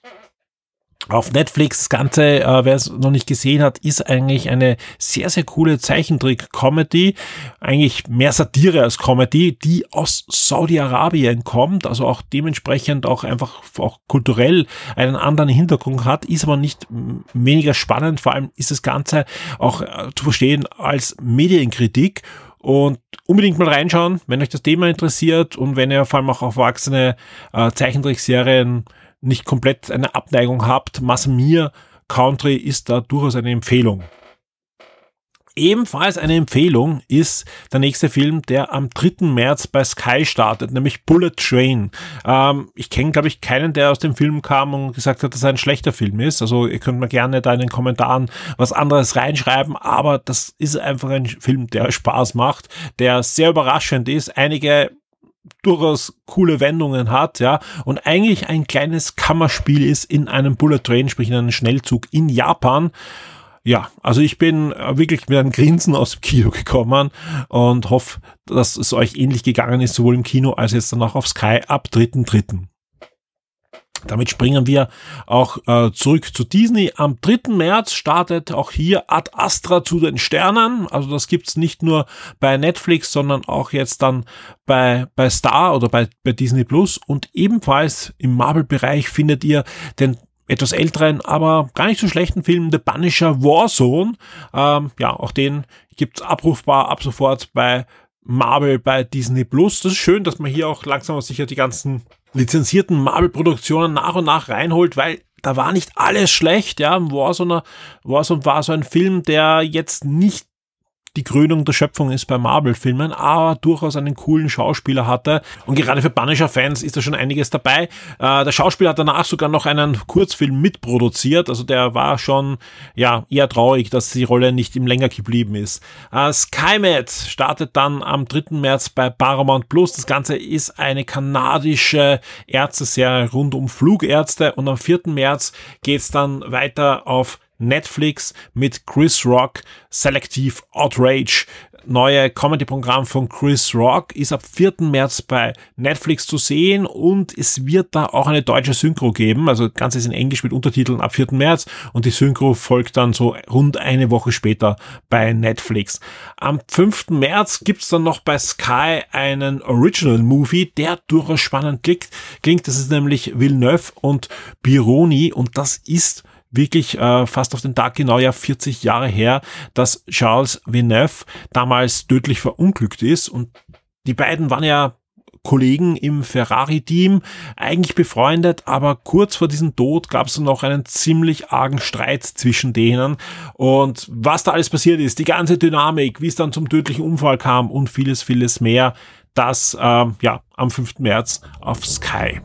Speaker 3: auf Netflix. Das Ganze, äh, wer es noch nicht gesehen hat, ist eigentlich eine sehr, sehr coole Zeichentrick-Comedy. Eigentlich mehr Satire als Comedy, die aus Saudi-Arabien kommt, also auch dementsprechend auch einfach auch kulturell einen anderen Hintergrund hat, ist aber nicht weniger spannend. Vor allem ist das Ganze auch äh, zu verstehen als Medienkritik und unbedingt mal reinschauen, wenn euch das Thema interessiert und wenn ihr vor allem auch auf erwachsene äh, Zeichentrickserien nicht komplett eine Abneigung habt, Massamir Country ist da durchaus eine Empfehlung. Ebenfalls eine Empfehlung ist der nächste Film, der am 3. März bei Sky startet, nämlich Bullet Train. Ähm, ich kenne, glaube ich, keinen, der aus dem Film kam und gesagt hat, dass er ein schlechter Film ist. Also ihr könnt mir gerne da in den Kommentaren was anderes reinschreiben, aber das ist einfach ein Film, der Spaß macht, der sehr überraschend ist. Einige durchaus coole Wendungen hat, ja, und eigentlich ein kleines Kammerspiel ist in einem Bullet Train, sprich in einem Schnellzug in Japan. Ja, also ich bin wirklich mit einem Grinsen aus dem Kino gekommen und hoffe, dass es euch ähnlich gegangen ist, sowohl im Kino als jetzt dann auch auf Sky ab 3.3. Damit springen wir auch äh, zurück zu Disney. Am 3. März startet auch hier Ad Astra zu den Sternen. Also das gibt's nicht nur bei Netflix, sondern auch jetzt dann bei, bei Star oder bei, bei Disney Plus. Und ebenfalls im Marvel-Bereich findet ihr den etwas älteren, aber gar nicht so schlechten Film The Punisher Warzone. Ähm, ja, auch den gibt's abrufbar ab sofort bei Marvel bei Disney Plus. Das ist schön, dass man hier auch langsam sicher die ganzen lizenzierten Marvel-Produktionen nach und nach reinholt, weil da war nicht alles schlecht, ja. Warzone, Warzone war so ein Film, der jetzt nicht die Krönung der Schöpfung ist bei Marvel-Filmen, aber durchaus einen coolen Schauspieler hatte. Und gerade für Punisher-Fans ist da schon einiges dabei. Äh, der Schauspieler hat danach sogar noch einen Kurzfilm mitproduziert. Also der war schon ja eher traurig, dass die Rolle nicht im länger geblieben ist. Äh, Skymet startet dann am 3. März bei Paramount Plus. Das Ganze ist eine kanadische Ärzteserie rund um Flugärzte. Und am 4. März geht's dann weiter auf Netflix mit Chris Rock Selective Outrage. Neue Comedy-Programm von Chris Rock ist ab 4. März bei Netflix zu sehen und es wird da auch eine deutsche Synchro geben. Also das Ganze ist in Englisch mit Untertiteln ab 4. März und die Synchro folgt dann so rund eine Woche später bei Netflix. Am 5. März gibt's dann noch bei Sky einen Original Movie, der durchaus spannend klingt. klingt. Das ist nämlich Villeneuve und Bironi und das ist wirklich äh, fast auf den Tag genau ja 40 Jahre her, dass Charles Villeneuve damals tödlich verunglückt ist und die beiden waren ja Kollegen im Ferrari-Team, eigentlich befreundet, aber kurz vor diesem Tod gab es noch einen ziemlich argen Streit zwischen denen. Und was da alles passiert ist, die ganze Dynamik, wie es dann zum tödlichen Unfall kam und vieles, vieles mehr, das äh, ja am 5. März auf Sky.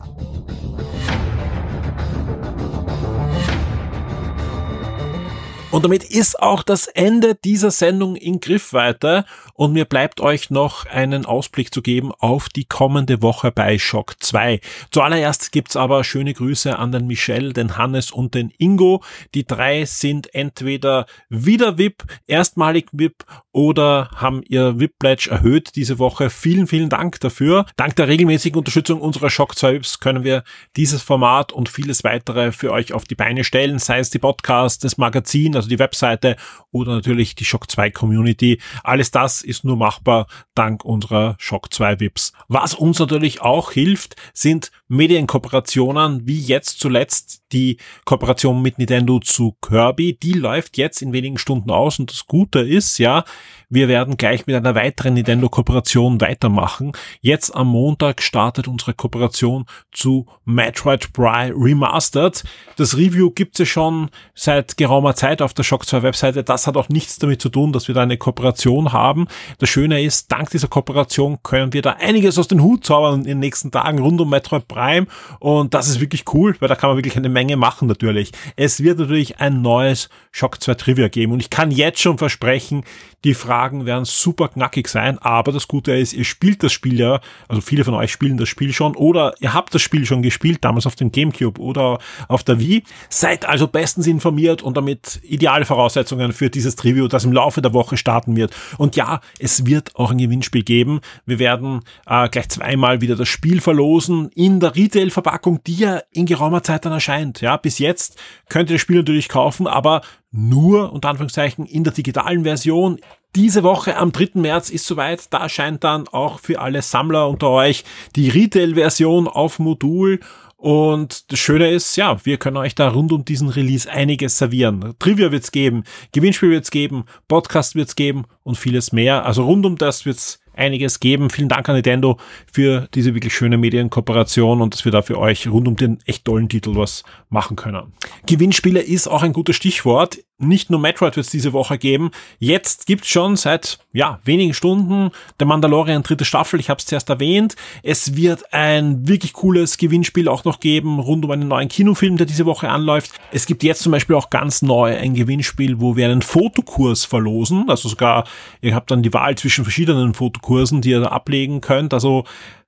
Speaker 3: Und damit ist auch das Ende dieser Sendung in Griffweite und mir bleibt euch noch einen Ausblick zu geben auf die kommende Woche bei Shock 2. Zuallererst gibt's aber schöne Grüße an den Michel, den Hannes und den Ingo. Die drei sind entweder wieder VIP, erstmalig VIP oder haben ihr VIP-Pledge erhöht diese Woche. Vielen, vielen Dank dafür. Dank der regelmäßigen Unterstützung unserer Shock 2 VIPs können wir dieses Format und vieles weitere für euch auf die Beine stellen, sei es die Podcasts, das Magazin, also die Webseite oder natürlich die Shock 2 Community. Alles das ist nur machbar dank unserer Shock 2 VIPs. Was uns natürlich auch hilft, sind Medienkooperationen, wie jetzt zuletzt die Kooperation mit Nintendo zu Kirby. Die läuft jetzt in wenigen Stunden aus und das Gute ist, ja, wir werden gleich mit einer weiteren Nintendo-Kooperation weitermachen. Jetzt am Montag startet unsere Kooperation zu Metroid Prime Remastered. Das Review gibt es schon seit geraumer Zeit auf der Shock 2 Webseite. Das hat auch nichts damit zu tun, dass wir da eine Kooperation haben. Das Schöne ist, dank dieser Kooperation können wir da einiges aus den Hut zaubern in den nächsten Tagen rund um Metroid Prime. Und das ist wirklich cool, weil da kann man wirklich eine Menge machen natürlich. Es wird natürlich ein neues Shock 2 Trivia geben. Und ich kann jetzt schon versprechen, die Fragen werden super knackig sein, aber das Gute ist, ihr spielt das Spiel ja, also viele von euch spielen das Spiel schon oder ihr habt das Spiel schon gespielt, damals auf dem Gamecube oder auf der Wii. Seid also bestens informiert und damit ideale Voraussetzungen für dieses Review, das im Laufe der Woche starten wird. Und ja, es wird auch ein Gewinnspiel geben. Wir werden äh, gleich zweimal wieder das Spiel verlosen in der Retail-Verpackung, die ja in geraumer Zeit dann erscheint. Ja, bis jetzt könnt ihr das Spiel natürlich kaufen, aber nur, unter Anführungszeichen, in der digitalen Version. Diese Woche am 3. März ist soweit. Da erscheint dann auch für alle Sammler unter euch die Retail-Version auf Modul. Und das Schöne ist, ja, wir können euch da rund um diesen Release einiges servieren. Trivia wird's geben, Gewinnspiel wird's geben, Podcast wird's geben und vieles mehr. Also rund um das wird's einiges geben. Vielen Dank an Nintendo für diese wirklich schöne Medienkooperation und dass wir da für euch rund um den echt tollen Titel was machen können. Gewinnspiele ist auch ein gutes Stichwort. Nicht nur Metroid wird es diese Woche geben. Jetzt gibt's schon seit ja wenigen Stunden der Mandalorian dritte Staffel. Ich habe es zuerst erwähnt. Es wird ein wirklich cooles Gewinnspiel auch noch geben rund um einen neuen Kinofilm, der diese Woche anläuft. Es gibt jetzt zum Beispiel auch ganz neu ein Gewinnspiel, wo wir einen Fotokurs verlosen. Also sogar ihr habt dann die Wahl zwischen verschiedenen Fotokursen, die ihr da ablegen könnt. Also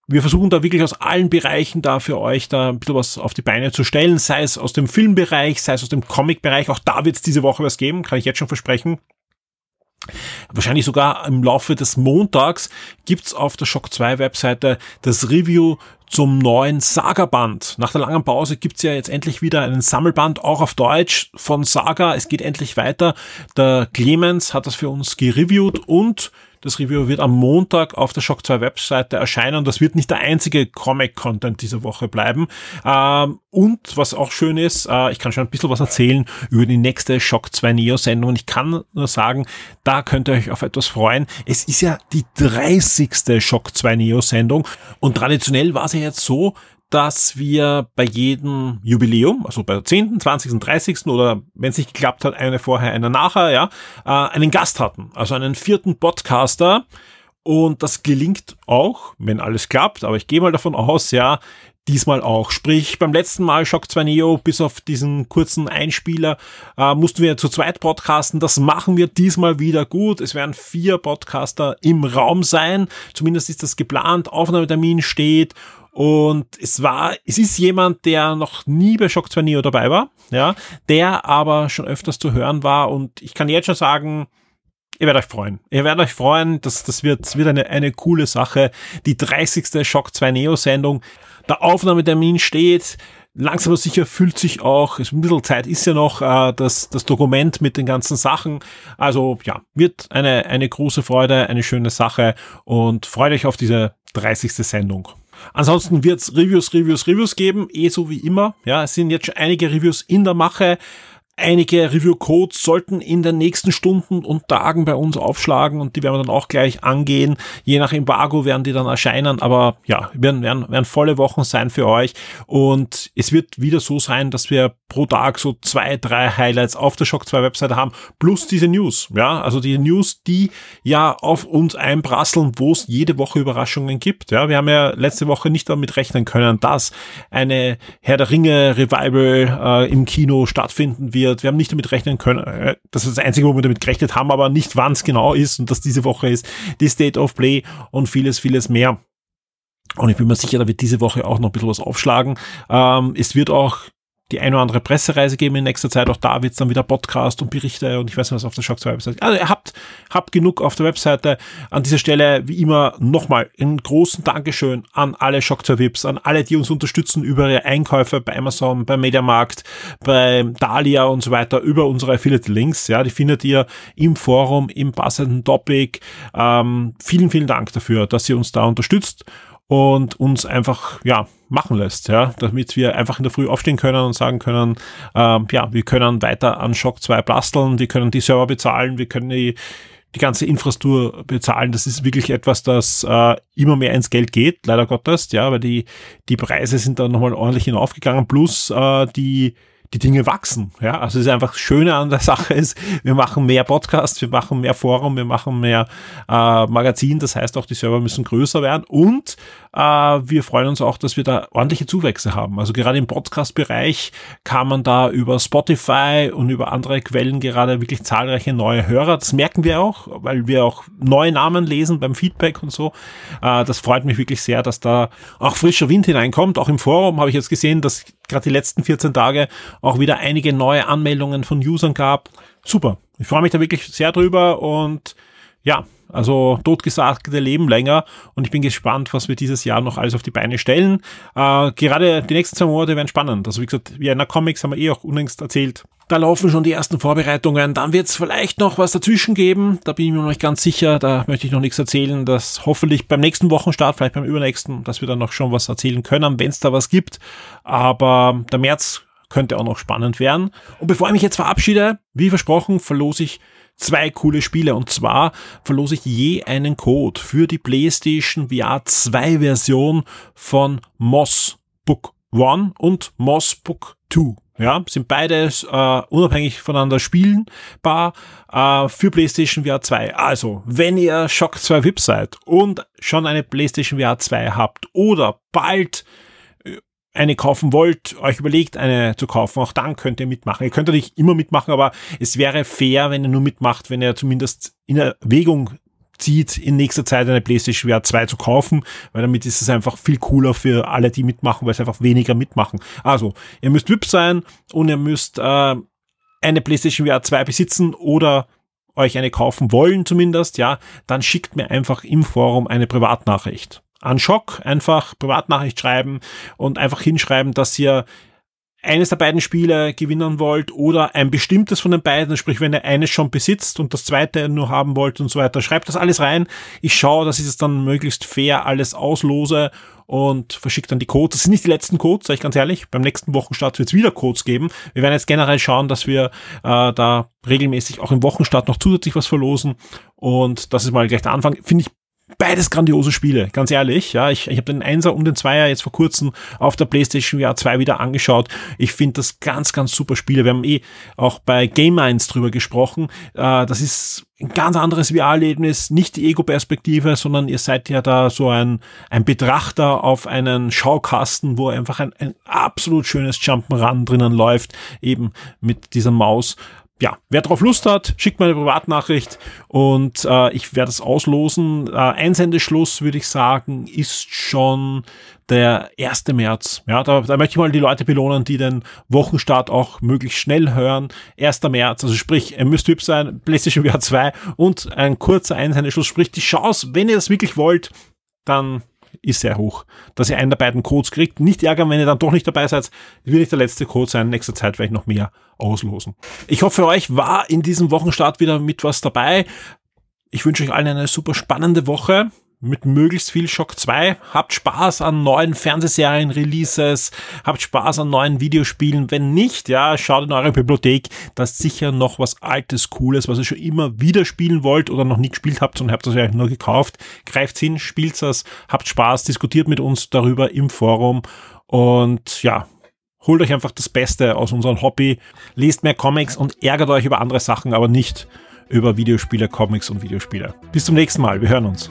Speaker 3: wir versuchen da wirklich aus allen Bereichen da für euch da ein bisschen was auf die Beine zu stellen, sei es aus dem Filmbereich, sei es aus dem Comic-Bereich. Auch da wird es diese Woche was geben, kann ich jetzt schon versprechen. Wahrscheinlich sogar im Laufe des Montags gibt's auf der Shock 2 Webseite das Review zum neuen Saga-Band. Nach der langen Pause gibt's ja jetzt endlich wieder einen Sammelband, auch auf Deutsch von Saga. Es geht endlich weiter. Der Clemens hat das für uns gereviewt und das Review wird am Montag auf der Shock 2 Webseite erscheinen. Das wird nicht der einzige Comic-Content dieser Woche bleiben. Ähm, und was auch schön ist, äh, ich kann schon ein bisschen was erzählen über die nächste Shock 2 Neo-Sendung. Und ich kann nur sagen, da könnt ihr euch auf etwas freuen. Es ist ja die 30. Shock 2 Neo-Sendung. Und traditionell war es ja jetzt so, dass wir bei jedem Jubiläum, also bei der 10., 20., 30. oder wenn es nicht geklappt hat, eine vorher, eine nachher, ja, äh, einen Gast hatten. Also einen vierten Podcaster. Und das gelingt auch, wenn alles klappt, aber ich gehe mal davon aus, ja, diesmal auch. Sprich, beim letzten Mal Shock 2 Neo, bis auf diesen kurzen Einspieler, äh, mussten wir zu zweit podcasten. Das machen wir diesmal wieder gut. Es werden vier Podcaster im Raum sein. Zumindest ist das geplant. Aufnahmetermin steht und es war, es ist jemand, der noch nie bei Shock 2 Neo dabei war, ja, der aber schon öfters zu hören war und ich kann jetzt schon sagen, Ihr werdet euch freuen. Ihr werdet euch freuen. Das, das wird, wird eine, eine coole Sache. Die 30. Shock 2 Neo Sendung. Der Aufnahmetermin steht. Langsam aber sicher fühlt sich auch, ein bisschen Zeit ist ja noch, äh, das, das Dokument mit den ganzen Sachen. Also ja, wird eine, eine große Freude, eine schöne Sache und freut euch auf diese 30. Sendung. Ansonsten wird es Reviews, Reviews, Reviews geben, eh so wie immer. Ja, es sind jetzt schon einige Reviews in der Mache. Einige Review-Codes sollten in den nächsten Stunden und Tagen bei uns aufschlagen und die werden wir dann auch gleich angehen. Je nach Embargo werden die dann erscheinen, aber ja, werden, werden, werden volle Wochen sein für euch. Und es wird wieder so sein, dass wir pro Tag so zwei, drei Highlights auf der Shock 2 Webseite haben, plus diese News, ja, also die News, die ja auf uns einprasseln, wo es jede Woche Überraschungen gibt, ja, wir haben ja letzte Woche nicht damit rechnen können, dass eine Herr der Ringe Revival äh, im Kino stattfinden wird wird. Wir haben nicht damit rechnen können. Äh, das ist das Einzige, wo wir damit gerechnet haben, aber nicht wann es genau ist und dass diese Woche ist. Die State of Play und vieles, vieles mehr. Und ich bin mir sicher, da wird diese Woche auch noch ein bisschen was aufschlagen. Ähm, es wird auch die eine oder andere Pressereise geben in nächster Zeit. Auch da wird es dann wieder Podcast und Berichte und ich weiß nicht was auf der Shock 2 Website. Also ihr habt, habt genug auf der Webseite. An dieser Stelle, wie immer, nochmal einen großen Dankeschön an alle Shock 2 Vips, an alle, die uns unterstützen über ihre Einkäufe bei Amazon, bei Mediamarkt, bei Dahlia und so weiter, über unsere Affiliate-Links. Ja, die findet ihr im Forum, im passenden Topic. Ähm, vielen, vielen Dank dafür, dass ihr uns da unterstützt und uns einfach, ja, machen lässt, ja, damit wir einfach in der Früh aufstehen können und sagen können, ähm, ja, wir können weiter an Shock 2 basteln, wir können die Server bezahlen, wir können die, die ganze Infrastruktur bezahlen. Das ist wirklich etwas, das äh, immer mehr ins Geld geht, leider Gottes, ja, weil die, die Preise sind da nochmal ordentlich hinaufgegangen, plus äh, die die Dinge wachsen. Ja, also es ist einfach das Schöne an der Sache ist, wir machen mehr Podcasts, wir machen mehr Forum, wir machen mehr äh, Magazin. Das heißt auch, die Server müssen größer werden und äh, wir freuen uns auch, dass wir da ordentliche Zuwächse haben. Also gerade im Podcast-Bereich kann man da über Spotify und über andere Quellen gerade wirklich zahlreiche neue Hörer. Das merken wir auch, weil wir auch neue Namen lesen beim Feedback und so. Äh, das freut mich wirklich sehr, dass da auch frischer Wind hineinkommt. Auch im Forum habe ich jetzt gesehen, dass gerade die letzten 14 Tage auch wieder einige neue Anmeldungen von Usern gab. Super. Ich freue mich da wirklich sehr drüber und ja, also totgesagte Leben länger und ich bin gespannt, was wir dieses Jahr noch alles auf die Beine stellen. Äh, gerade die nächsten zwei Monate werden spannend. Also wie gesagt, Vienna Comics haben wir eh auch unlängst erzählt. Da laufen schon die ersten Vorbereitungen. Dann wird es vielleicht noch was dazwischen geben. Da bin ich mir noch nicht ganz sicher. Da möchte ich noch nichts erzählen. Das hoffentlich beim nächsten Wochenstart, vielleicht beim übernächsten, dass wir dann noch schon was erzählen können, wenn es da was gibt. Aber der März könnte auch noch spannend werden. Und bevor ich mich jetzt verabschiede, wie versprochen, verlose ich zwei coole Spiele. Und zwar verlose ich je einen Code für die PlayStation VR 2 Version von Moss Book 1 und Moss Book 2. Ja, sind beides äh, unabhängig voneinander spielbar äh, für PlayStation VR 2. Also, wenn ihr Shock 2 VIP seid und schon eine PlayStation VR 2 habt oder bald eine kaufen wollt, euch überlegt, eine zu kaufen, auch dann könnt ihr mitmachen. Ihr könnt natürlich immer mitmachen, aber es wäre fair, wenn ihr nur mitmacht, wenn ihr zumindest in Erwägung zieht, in nächster Zeit eine PlayStation VR 2 zu kaufen, weil damit ist es einfach viel cooler für alle, die mitmachen, weil es einfach weniger mitmachen. Also, ihr müsst VIP sein und ihr müsst äh, eine PlayStation VR 2 besitzen oder euch eine kaufen wollen zumindest, ja, dann schickt mir einfach im Forum eine Privatnachricht an Schock einfach Privatnachricht schreiben und einfach hinschreiben, dass ihr eines der beiden Spiele gewinnen wollt oder ein bestimmtes von den beiden, sprich wenn ihr eines schon besitzt und das zweite nur haben wollt und so weiter, schreibt das alles rein. Ich schaue, dass ich das dann möglichst fair alles auslose und verschicke dann die Codes. Das sind nicht die letzten Codes, sage ich ganz ehrlich. Beim nächsten Wochenstart wird es wieder Codes geben. Wir werden jetzt generell schauen, dass wir äh, da regelmäßig auch im Wochenstart noch zusätzlich was verlosen. Und das ist mal gleich der Anfang. Finde ich Beides grandiose Spiele, ganz ehrlich. Ja, ich, ich habe den Einser und den Zweier jetzt vor kurzem auf der PlayStation VR 2 wieder angeschaut. Ich finde das ganz, ganz super Spiele. Wir haben eh auch bei Game Minds drüber gesprochen. Äh, das ist ein ganz anderes VR-Erlebnis, nicht die Ego-Perspektive, sondern ihr seid ja da so ein, ein Betrachter auf einen Schaukasten, wo einfach ein, ein absolut schönes Jump'n'Run drinnen läuft, eben mit dieser Maus ja, wer drauf Lust hat, schickt mir eine Privatnachricht und äh, ich werde es auslosen. Äh, Einsendeschluss, würde ich sagen, ist schon der 1. März. Ja, da, da möchte ich mal die Leute belohnen, die den Wochenstart auch möglichst schnell hören. 1. März, also sprich, ihr müsst hübsch sein, PlayStation VR 2 und ein kurzer Einsendeschluss, sprich die Chance, wenn ihr das wirklich wollt, dann ist sehr hoch, dass ihr einen der beiden Codes kriegt. Nicht ärgern, wenn ihr dann doch nicht dabei seid. Wird nicht der letzte Code sein. In nächster Zeit werde ich noch mehr auslosen. Ich hoffe, für euch war in diesem Wochenstart wieder mit was dabei. Ich wünsche euch allen eine super spannende Woche mit möglichst viel Shock 2. Habt Spaß an neuen Fernsehserien, Releases, habt Spaß an neuen Videospielen. Wenn nicht, ja, schaut in eure Bibliothek. Da ist sicher noch was Altes, Cooles, was ihr schon immer wieder spielen wollt oder noch nie gespielt habt und habt das ja nur gekauft. Greift hin, spielt das, habt Spaß, diskutiert mit uns darüber im Forum und ja, holt euch einfach das Beste aus unserem Hobby, lest mehr Comics und ärgert euch über andere Sachen, aber nicht über Videospiele, Comics und Videospiele. Bis zum nächsten Mal, wir hören uns.